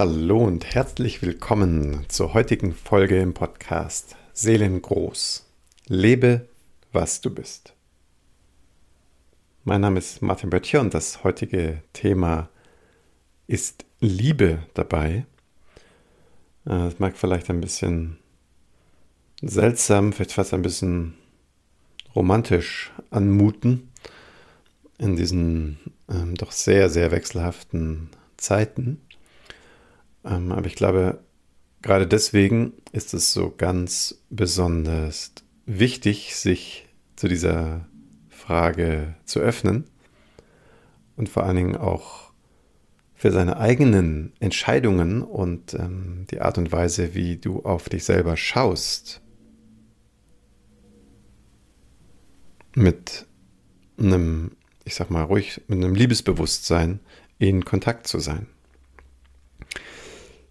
Hallo und herzlich willkommen zur heutigen Folge im Podcast Seelengroß. Lebe, was du bist. Mein Name ist Martin Böttcher und das heutige Thema ist Liebe dabei. Äh, mag vielleicht ein bisschen seltsam, vielleicht fast ein bisschen romantisch anmuten in diesen ähm, doch sehr, sehr wechselhaften Zeiten. Ähm, aber ich glaube, gerade deswegen ist es so ganz besonders wichtig, sich zu dieser Frage zu öffnen und vor allen Dingen auch für seine eigenen Entscheidungen und ähm, die Art und Weise, wie du auf dich selber schaust, mit einem, ich sag mal ruhig, mit einem Liebesbewusstsein in Kontakt zu sein.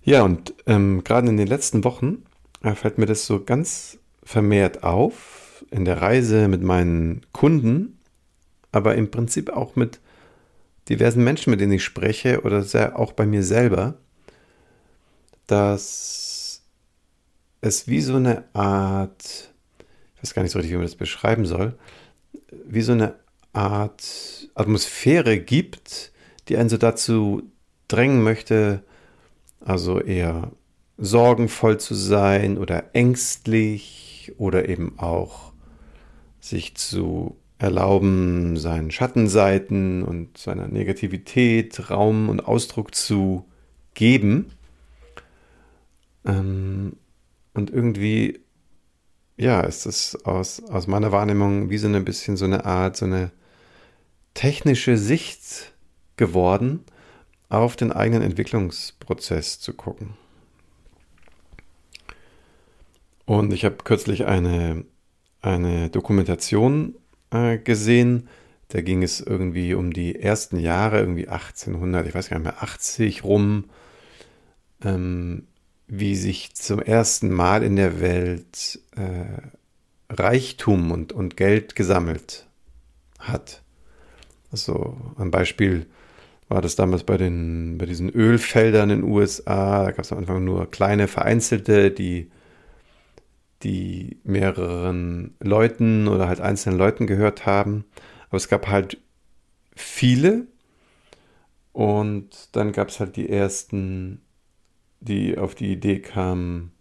Ja, und ähm, gerade in den letzten Wochen äh, fällt mir das so ganz vermehrt auf, in der Reise mit meinen Kunden, aber im Prinzip auch mit diversen Menschen, mit denen ich spreche oder sehr, auch bei mir selber, dass es wie so eine Art, ich weiß gar nicht so richtig, wie man das beschreiben soll, wie so eine Art Atmosphäre gibt, die einen so dazu drängen möchte, also eher sorgenvoll zu sein oder ängstlich oder eben auch sich zu erlauben, seinen Schattenseiten und seiner Negativität Raum und Ausdruck zu geben. Ähm, und irgendwie, ja, ist es aus, aus meiner Wahrnehmung wie so ein bisschen so eine Art, so eine technische Sicht geworden, auf den eigenen Entwicklungsprozess zu gucken. Und ich habe kürzlich eine, eine Dokumentation äh, gesehen, da ging es irgendwie um die ersten Jahre, irgendwie 1800, ich weiß gar nicht mehr, 80 rum, ähm, wie sich zum ersten Mal in der Welt äh, Reichtum und, und Geld gesammelt hat. Also ein Beispiel war das damals bei, den, bei diesen Ölfeldern in den USA. Da gab es am Anfang nur kleine, vereinzelte, die, die mehreren Leuten oder halt einzelnen Leuten gehört haben. Aber es gab halt viele. Und dann gab es halt die ersten, die auf die Idee kamen,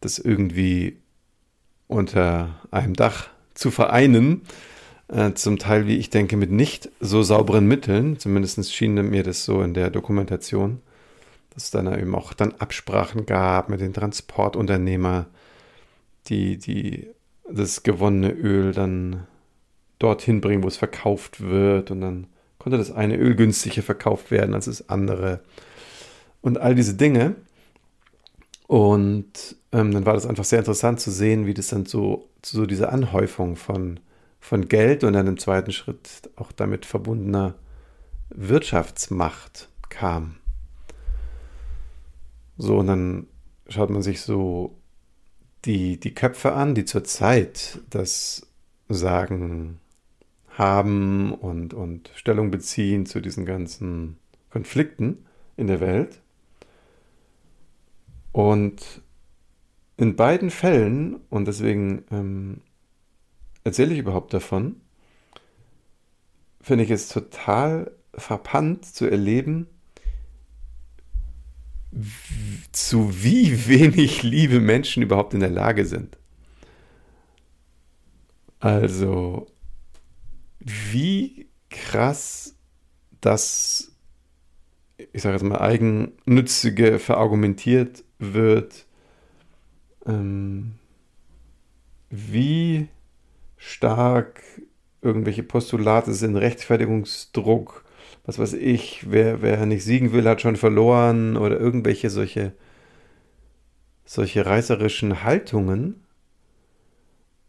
das irgendwie unter einem Dach zu vereinen äh, zum Teil, wie ich denke, mit nicht so sauberen Mitteln. Zumindest schien mir das so in der Dokumentation, dass es dann eben auch dann Absprachen gab mit den Transportunternehmern, die, die das gewonnene Öl dann dorthin bringen, wo es verkauft wird. Und dann konnte das eine Öl günstiger verkauft werden als das andere. Und all diese Dinge. Und ähm, dann war das einfach sehr interessant zu sehen, wie das dann so so dieser Anhäufung von von Geld und dann im zweiten Schritt auch damit verbundener Wirtschaftsmacht kam. So, und dann schaut man sich so die, die Köpfe an, die zurzeit das Sagen haben und, und Stellung beziehen zu diesen ganzen Konflikten in der Welt. Und in beiden Fällen, und deswegen ähm, erzähle ich überhaupt davon? Finde ich es total verpannt zu erleben, zu wie wenig Liebe Menschen überhaupt in der Lage sind. Also, wie krass das, ich sage jetzt mal, eigennützige verargumentiert wird, ähm, wie stark irgendwelche Postulate sind, Rechtfertigungsdruck, was weiß ich, wer, wer nicht siegen will, hat schon verloren oder irgendwelche solche, solche reißerischen Haltungen.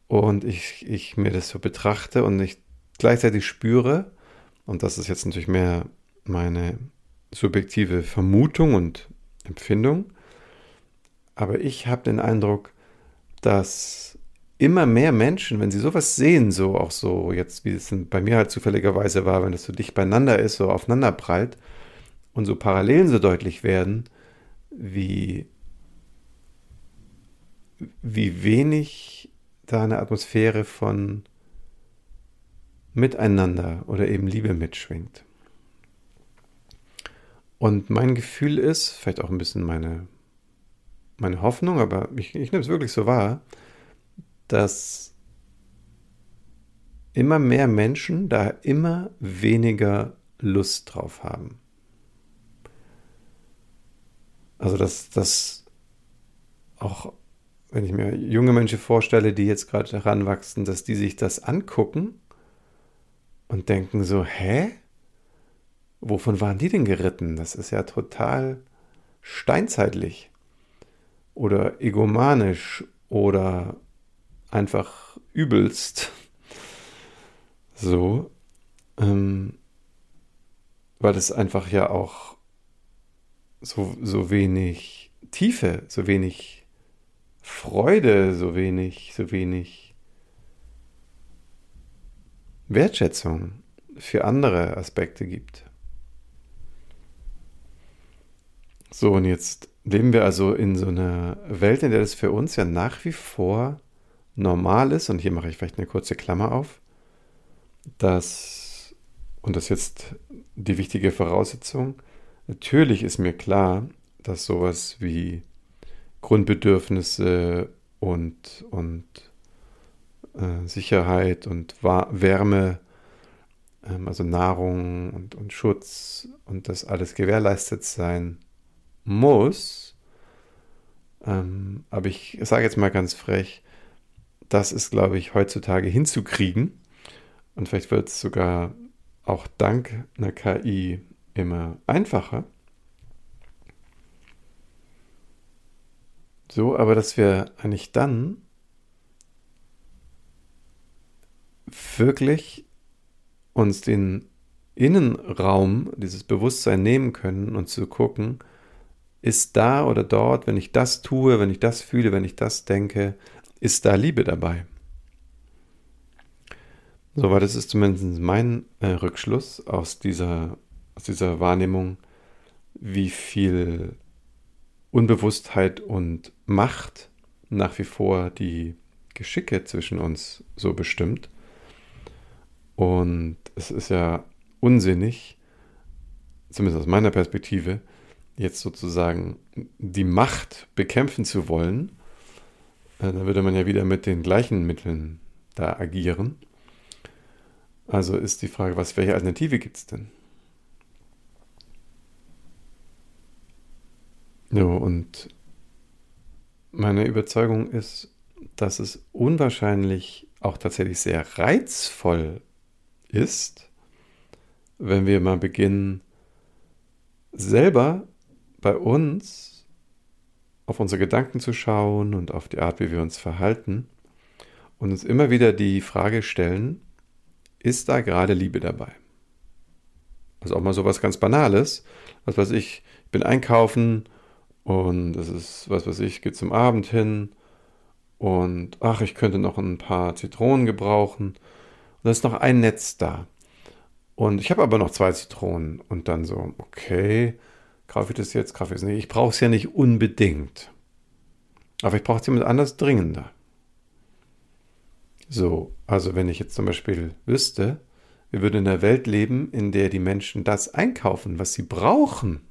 Und ich, ich mir das so betrachte und ich gleichzeitig spüre, und das ist jetzt natürlich mehr meine subjektive Vermutung und Empfindung, aber ich habe den Eindruck, dass immer mehr Menschen, wenn sie sowas sehen, so auch so jetzt, wie es bei mir halt zufälligerweise war, wenn es so dicht beieinander ist, so aufeinander prallt, und so Parallelen so deutlich werden, wie, wie wenig da eine Atmosphäre von Miteinander oder eben Liebe mitschwingt. Und mein Gefühl ist, vielleicht auch ein bisschen meine, meine Hoffnung, aber ich, ich nehme es wirklich so wahr, dass immer mehr Menschen da immer weniger Lust drauf haben. Also, dass das auch, wenn ich mir junge Menschen vorstelle, die jetzt gerade heranwachsen, dass die sich das angucken und denken so, hä? Wovon waren die denn geritten? Das ist ja total steinzeitlich oder egomanisch oder einfach übelst. So, ähm, weil es einfach ja auch so, so wenig Tiefe, so wenig Freude, so wenig, so wenig Wertschätzung für andere Aspekte gibt. So, und jetzt leben wir also in so einer Welt, in der das für uns ja nach wie vor normal ist, und hier mache ich vielleicht eine kurze Klammer auf, dass, und das ist jetzt die wichtige Voraussetzung, natürlich ist mir klar, dass sowas wie Grundbedürfnisse und, und äh, Sicherheit und Wärme, ähm, also Nahrung und, und Schutz und das alles gewährleistet sein muss. Ähm, aber ich sage jetzt mal ganz frech, das ist, glaube ich, heutzutage hinzukriegen. Und vielleicht wird es sogar auch dank einer KI immer einfacher. So, aber dass wir eigentlich dann wirklich uns den Innenraum, dieses Bewusstsein nehmen können und zu gucken, ist da oder dort, wenn ich das tue, wenn ich das fühle, wenn ich das denke, ist da Liebe dabei? So, weil das ist zumindest mein äh, Rückschluss aus dieser, aus dieser Wahrnehmung, wie viel Unbewusstheit und Macht nach wie vor die Geschicke zwischen uns so bestimmt. Und es ist ja unsinnig, zumindest aus meiner Perspektive, jetzt sozusagen die Macht bekämpfen zu wollen. Äh, dann würde man ja wieder mit den gleichen Mitteln da agieren. Also ist die Frage, was welche Alternative gibt es denn? Ja, und meine Überzeugung ist, dass es unwahrscheinlich auch tatsächlich sehr reizvoll ist, wenn wir mal beginnen, selber bei uns auf unsere Gedanken zu schauen und auf die Art, wie wir uns verhalten und uns immer wieder die Frage stellen, ist da gerade Liebe dabei? Also auch mal so was ganz Banales. Was weiß ich, ich bin einkaufen und es ist, was weiß ich, geht zum Abend hin und ach, ich könnte noch ein paar Zitronen gebrauchen. Und da ist noch ein Netz da. Und ich habe aber noch zwei Zitronen. Und dann so, okay, kaufe ich das jetzt, kaufe ich es nicht. Ich brauche es ja nicht unbedingt. Aber ich brauche es jemand anders dringender. So, also wenn ich jetzt zum Beispiel wüsste, wir würden in einer Welt leben, in der die Menschen das einkaufen, was sie brauchen,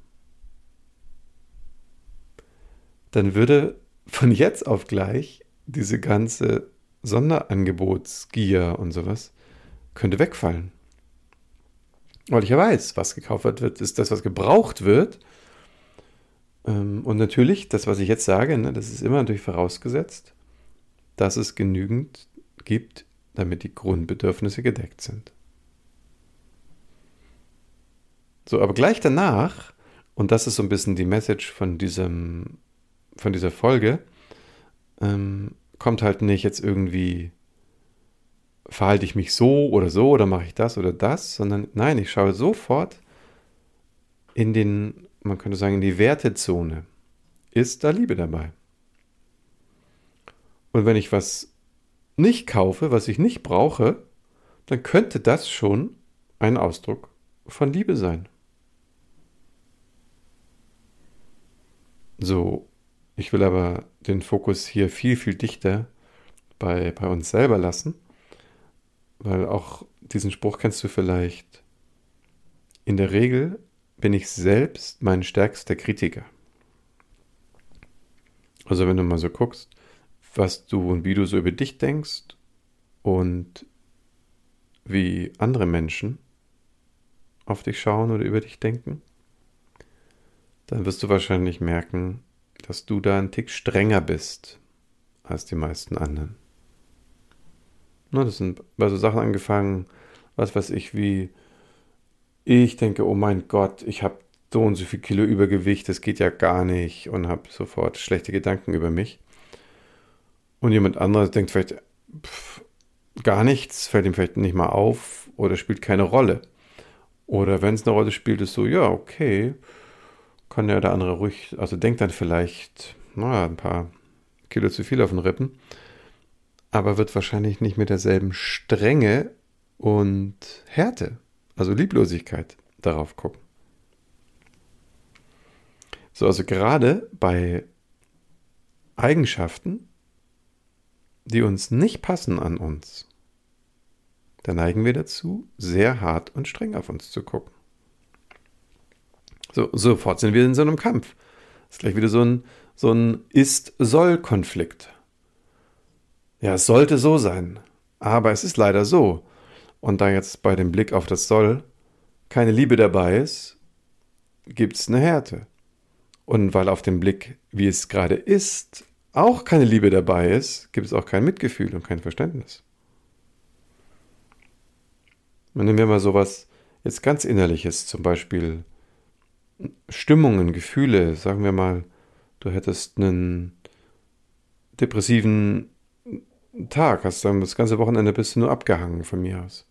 dann würde von jetzt auf gleich diese ganze Sonderangebotsgier und sowas könnte wegfallen. Weil ich ja weiß, was gekauft wird, ist das, was gebraucht wird. Ähm, und natürlich, das, was ich jetzt sage, ne, das ist immer natürlich vorausgesetzt, dass es genügend gibt, damit die Grundbedürfnisse gedeckt sind. So, aber gleich danach, und das ist so ein bisschen die Message von, diesem, von dieser Folge, ähm, kommt halt nicht jetzt irgendwie, verhalte ich mich so oder so oder mache ich das oder das, sondern nein, ich schaue sofort in den, man könnte sagen, in die Wertezone. Ist da Liebe dabei? Und wenn ich was nicht kaufe, was ich nicht brauche, dann könnte das schon ein Ausdruck von Liebe sein. So, ich will aber den Fokus hier viel, viel dichter bei, bei uns selber lassen, weil auch diesen Spruch kennst du vielleicht. In der Regel bin ich selbst mein stärkster Kritiker. Also wenn du mal so guckst, was du und wie du so über dich denkst und wie andere Menschen auf dich schauen oder über dich denken, dann wirst du wahrscheinlich merken, dass du da ein Tick strenger bist als die meisten anderen. Na, das sind bei so Sachen angefangen, was weiß ich, wie ich denke, oh mein Gott, ich habe so und so viel Kilo Übergewicht, das geht ja gar nicht und habe sofort schlechte Gedanken über mich. Und jemand anderes denkt vielleicht pff, gar nichts, fällt ihm vielleicht nicht mal auf oder spielt keine Rolle. Oder wenn es eine Rolle spielt, ist so, ja, okay, kann ja der andere ruhig, also denkt dann vielleicht, naja, ein paar Kilo zu viel auf den Rippen, aber wird wahrscheinlich nicht mit derselben Strenge und Härte, also Lieblosigkeit, darauf gucken. So, also gerade bei Eigenschaften, die uns nicht passen an uns, da neigen wir dazu, sehr hart und streng auf uns zu gucken. So, sofort sind wir in so einem Kampf. Das ist gleich wieder so ein, so ein Ist-Soll-Konflikt. Ja, es sollte so sein, aber es ist leider so. Und da jetzt bei dem Blick auf das Soll keine Liebe dabei ist, gibt es eine Härte. Und weil auf dem Blick, wie es gerade ist, auch keine Liebe dabei ist, gibt es auch kein Mitgefühl und kein Verständnis. Nehmen wir mal sowas jetzt ganz Innerliches, zum Beispiel Stimmungen, Gefühle, sagen wir mal, du hättest einen depressiven Tag, hast dann das ganze Wochenende bist du nur abgehangen von mir aus.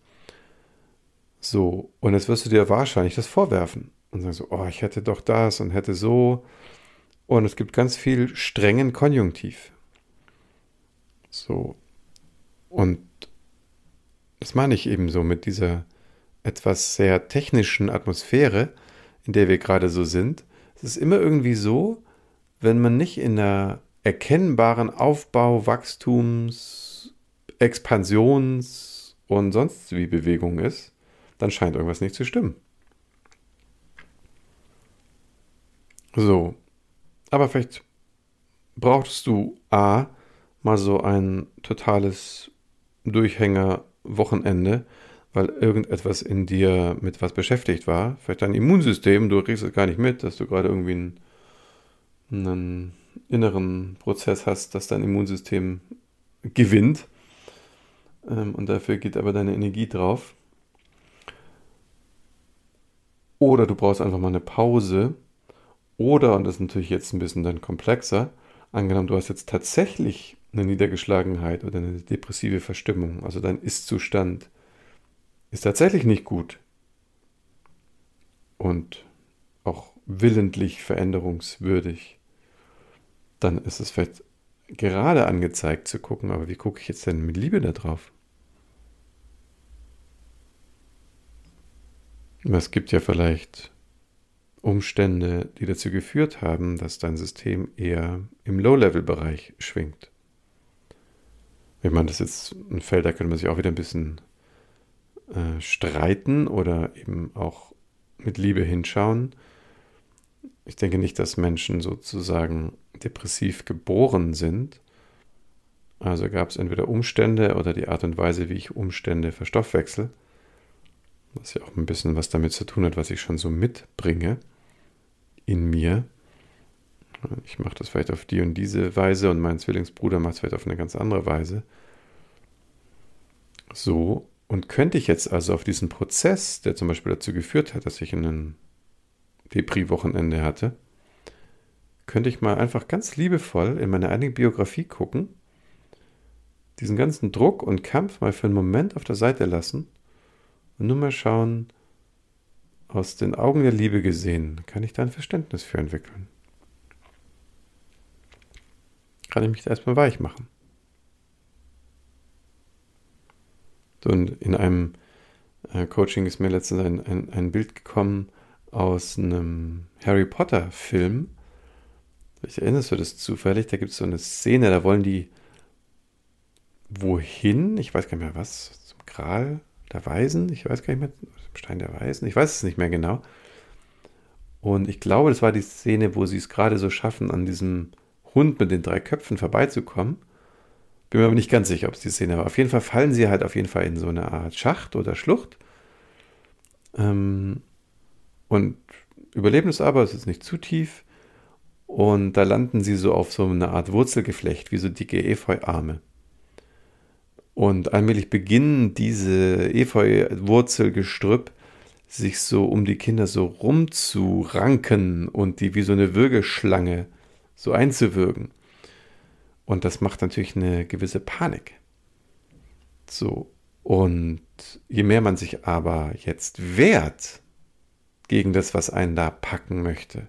So, und jetzt wirst du dir wahrscheinlich das vorwerfen und sagen so, oh, ich hätte doch das und hätte so. Und es gibt ganz viel strengen Konjunktiv. So. Und das meine ich eben so mit dieser etwas sehr technischen Atmosphäre, in der wir gerade so sind. Es ist immer irgendwie so, wenn man nicht in einer erkennbaren Aufbau, Wachstums, Expansions und sonst wie Bewegung ist, dann scheint irgendwas nicht zu stimmen. So, aber vielleicht brauchst du A, mal so ein totales Durchhänger-Wochenende, weil irgendetwas in dir mit was beschäftigt war. Vielleicht dein Immunsystem, du kriegst es gar nicht mit, dass du gerade irgendwie einen, einen inneren Prozess hast, dass dein Immunsystem gewinnt. Ähm, und dafür geht aber deine Energie drauf. Oder du brauchst einfach mal eine Pause. Oder, und das ist natürlich jetzt ein bisschen dann komplexer, angenommen, du hast jetzt tatsächlich eine Niedergeschlagenheit oder eine depressive Verstimmung, also dein Ist-Zustand ist tatsächlich nicht gut und auch willentlich veränderungswürdig, dann ist es vielleicht gerade angezeigt zu gucken, aber wie gucke ich jetzt denn mit Liebe da drauf? Es gibt ja vielleicht Umstände, die dazu geführt haben, dass dein System eher im Low-Level-Bereich schwingt. Wenn man das jetzt ein Feld, da könnte man sich auch wieder ein bisschen äh, streiten oder eben auch mit Liebe hinschauen. Ich denke nicht, dass Menschen sozusagen depressiv geboren sind. Also gab es entweder Umstände oder die Art und Weise, wie ich Umstände verstoffwechsel, was ja auch ein bisschen was damit zu tun hat, was ich schon so mitbringe in mir. Ich mache das vielleicht auf die und diese Weise und mein Zwillingsbruder macht es vielleicht auf eine ganz andere Weise. So, und könnte ich jetzt also auf diesen Prozess, der zum Beispiel dazu geführt hat, dass ich ein Depri-Wochenende hatte, könnte ich mal einfach ganz liebevoll in meine eigene Biografie gucken, diesen ganzen Druck und Kampf mal für einen Moment auf der Seite lassen und nur mal schauen, aus den Augen der Liebe gesehen, kann ich da ein Verständnis für entwickeln. Kann ich mich da erstmal weich machen. Und in einem äh, Coaching ist mir letztens ein, ein, ein Bild gekommen aus einem Harry Potter Film, Vielleicht erinnerst du das zufällig, da gibt es so eine Szene, da wollen die wohin? Ich weiß gar nicht mehr was. Zum Gral der Weisen? Ich weiß gar nicht mehr. Zum Stein der Weisen? Ich weiß es nicht mehr genau. Und ich glaube, das war die Szene, wo sie es gerade so schaffen, an diesem Hund mit den drei Köpfen vorbeizukommen. Bin mir aber nicht ganz sicher, ob es die Szene war. Auf jeden Fall fallen sie halt auf jeden Fall in so eine Art Schacht oder Schlucht. Ähm, und überleben es aber, es ist nicht zu tief. Und da landen sie so auf so eine Art Wurzelgeflecht, wie so dicke Efeuarme. Und allmählich beginnen diese Efeu-Wurzelgestrüpp sich so um die Kinder so rumzuranken und die wie so eine Würgeschlange so einzuwürgen. Und das macht natürlich eine gewisse Panik. So. Und je mehr man sich aber jetzt wehrt gegen das, was einen da packen möchte,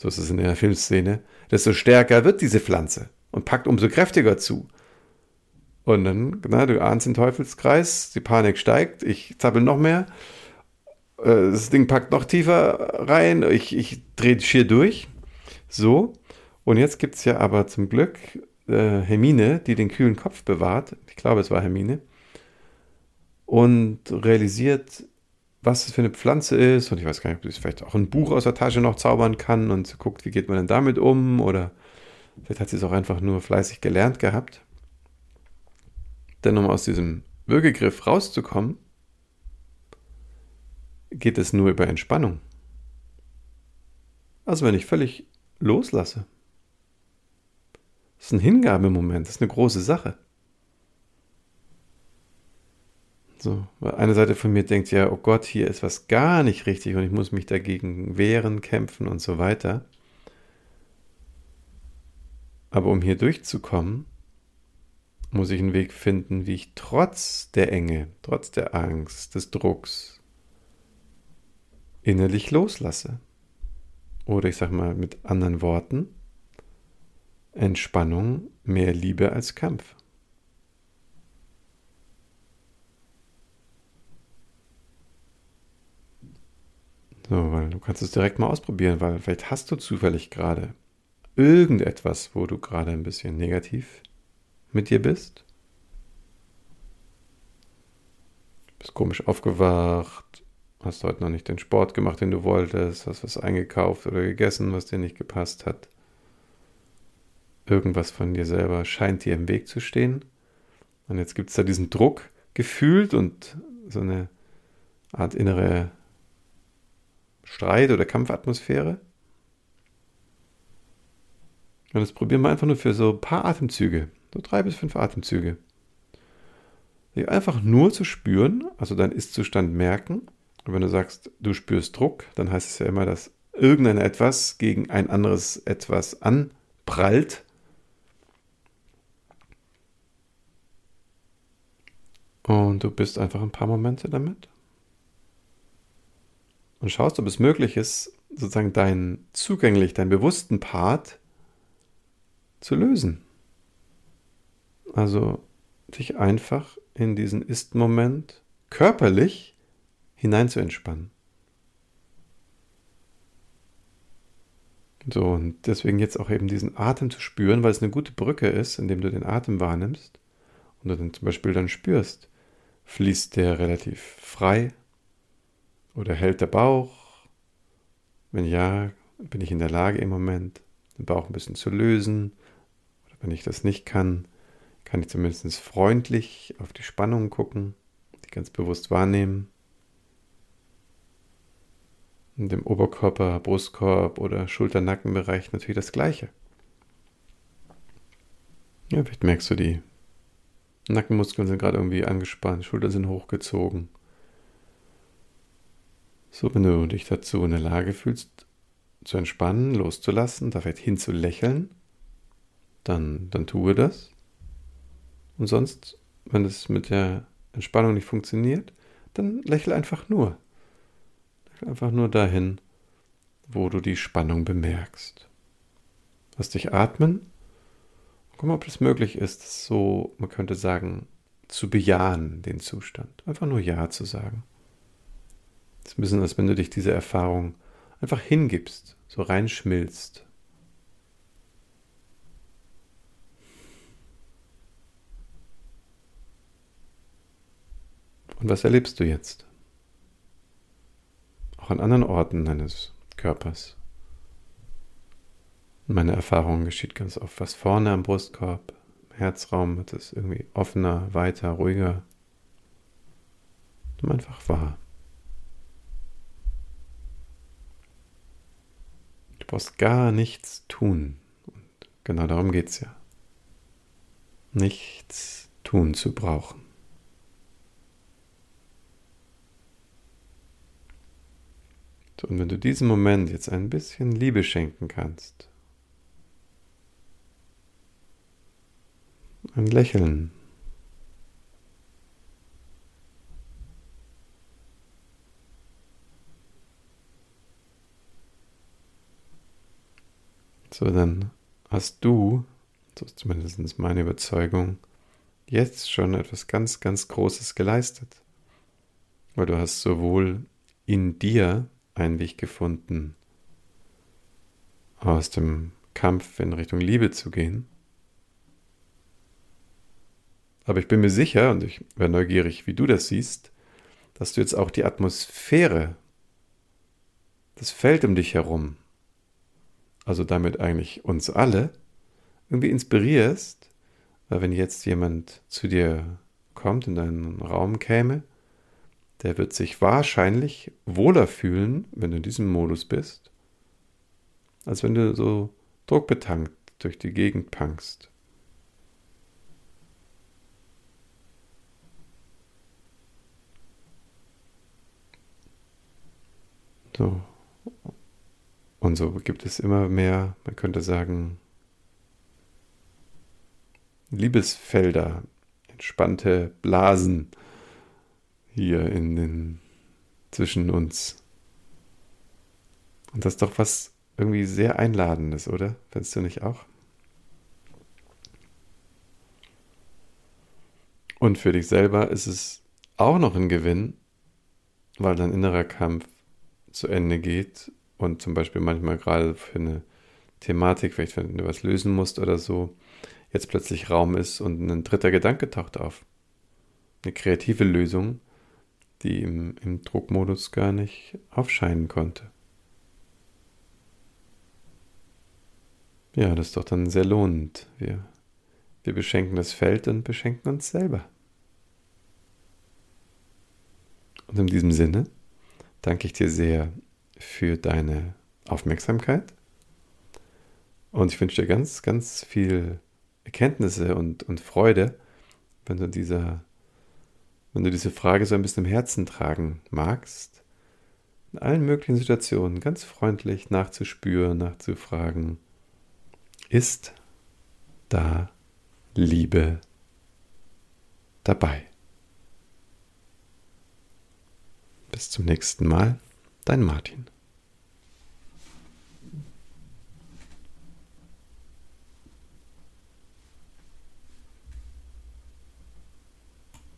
so ist es in der Filmszene, desto stärker wird diese Pflanze und packt umso kräftiger zu. Und dann, na, du ahnst den Teufelskreis, die Panik steigt, ich zappel noch mehr, äh, das Ding packt noch tiefer rein, ich, ich drehe schier durch. So. Und jetzt gibt es ja aber zum Glück äh, Hermine, die den kühlen Kopf bewahrt. Ich glaube, es war Hermine. Und realisiert, was es für eine Pflanze ist. Und ich weiß gar nicht, ob sie vielleicht auch ein Buch aus der Tasche noch zaubern kann und guckt, wie geht man denn damit um. Oder vielleicht hat sie es auch einfach nur fleißig gelernt gehabt. Denn um aus diesem Würgegriff rauszukommen, geht es nur über Entspannung. Also wenn ich völlig loslasse. Das ist ein Hingabemoment, das ist eine große Sache. So, eine Seite von mir denkt ja, oh Gott, hier ist was gar nicht richtig und ich muss mich dagegen wehren, kämpfen und so weiter. Aber um hier durchzukommen, muss ich einen Weg finden, wie ich trotz der Enge, trotz der Angst, des Drucks innerlich loslasse. Oder ich sage mal mit anderen Worten, Entspannung mehr Liebe als Kampf. So, weil du kannst es direkt mal ausprobieren, weil vielleicht hast du zufällig gerade irgendetwas, wo du gerade ein bisschen negativ mit dir bist. Bist komisch aufgewacht, hast heute noch nicht den Sport gemacht, den du wolltest, hast was eingekauft oder gegessen, was dir nicht gepasst hat. Irgendwas von dir selber scheint dir im Weg zu stehen. Und jetzt gibt es da diesen Druck gefühlt und so eine Art innere Streit- oder Kampfatmosphäre. Und das probieren wir einfach nur für so ein paar Atemzüge. So drei bis fünf Atemzüge. Einfach nur zu spüren, also deinen Ist-Zustand merken. Und wenn du sagst, du spürst Druck, dann heißt es ja immer, dass irgendein etwas gegen ein anderes etwas anprallt. Und du bist einfach ein paar Momente damit. Und schaust, ob es möglich ist, sozusagen deinen zugänglich, deinen bewussten Part zu lösen. Also dich einfach in diesen Ist-Moment körperlich hinein zu entspannen. So, und deswegen jetzt auch eben diesen Atem zu spüren, weil es eine gute Brücke ist, indem du den Atem wahrnimmst und du dann zum Beispiel dann spürst, fließt der relativ frei oder hält der Bauch? Wenn ja, bin ich in der Lage im Moment, den Bauch ein bisschen zu lösen. Oder wenn ich das nicht kann, kann ich zumindest freundlich auf die Spannung gucken, die ganz bewusst wahrnehmen. In dem Oberkörper, Brustkorb oder Schulter-Nackenbereich natürlich das Gleiche. Ja, vielleicht merkst du, die Nackenmuskeln sind gerade irgendwie angespannt, Schultern sind hochgezogen. So, wenn du dich dazu in der Lage fühlst, zu entspannen, loszulassen, da vielleicht hinzulächeln, dann, dann tue das. Und sonst, wenn es mit der Entspannung nicht funktioniert, dann lächle einfach nur. Lächle einfach nur dahin, wo du die Spannung bemerkst. Lass dich atmen. Guck mal, ob es möglich ist, so, man könnte sagen, zu bejahen, den Zustand. Einfach nur Ja zu sagen. Es ist ein bisschen, als wenn du dich dieser Erfahrung einfach hingibst, so reinschmilzt. Und was erlebst du jetzt? Auch an anderen Orten deines Körpers. Meine Erfahrung geschieht ganz oft was vorne am Brustkorb, im Herzraum wird es irgendwie offener, weiter, ruhiger. Nimm einfach wahr. Brauchst gar nichts tun. Und genau darum geht es ja. Nichts tun zu brauchen. Und wenn du diesem Moment jetzt ein bisschen Liebe schenken kannst, ein Lächeln, so dann hast du, so ist zumindest meine Überzeugung, jetzt schon etwas ganz, ganz Großes geleistet. Weil du hast sowohl in dir einen Weg gefunden, aus dem Kampf in Richtung Liebe zu gehen. Aber ich bin mir sicher, und ich wäre neugierig, wie du das siehst, dass du jetzt auch die Atmosphäre, das Feld um dich herum, also damit eigentlich uns alle, irgendwie inspirierst, weil wenn jetzt jemand zu dir kommt, in deinen Raum käme, der wird sich wahrscheinlich wohler fühlen, wenn du in diesem Modus bist, als wenn du so druckbetankt durch die Gegend punkst. So. Und so gibt es immer mehr, man könnte sagen, Liebesfelder, entspannte Blasen, hier in den zwischen uns. Und das ist doch was irgendwie sehr Einladendes, oder? Findest du nicht auch? Und für dich selber ist es auch noch ein Gewinn, weil dein innerer Kampf zu Ende geht und zum Beispiel manchmal gerade für eine Thematik, vielleicht wenn du was lösen musst oder so, jetzt plötzlich Raum ist und ein dritter Gedanke taucht auf. Eine kreative Lösung, die im, im Druckmodus gar nicht aufscheinen konnte. Ja, das ist doch dann sehr lohnend. Wir, wir beschenken das Feld und beschenken uns selber. Und in diesem Sinne danke ich dir sehr für deine Aufmerksamkeit. Und ich wünsche dir ganz, ganz viel Erkenntnisse und, und Freude, wenn du dieser wenn du diese Frage so ein bisschen im Herzen tragen magst, in allen möglichen Situationen ganz freundlich nachzuspüren, nachzufragen, ist da Liebe dabei? Bis zum nächsten Mal, dein Martin.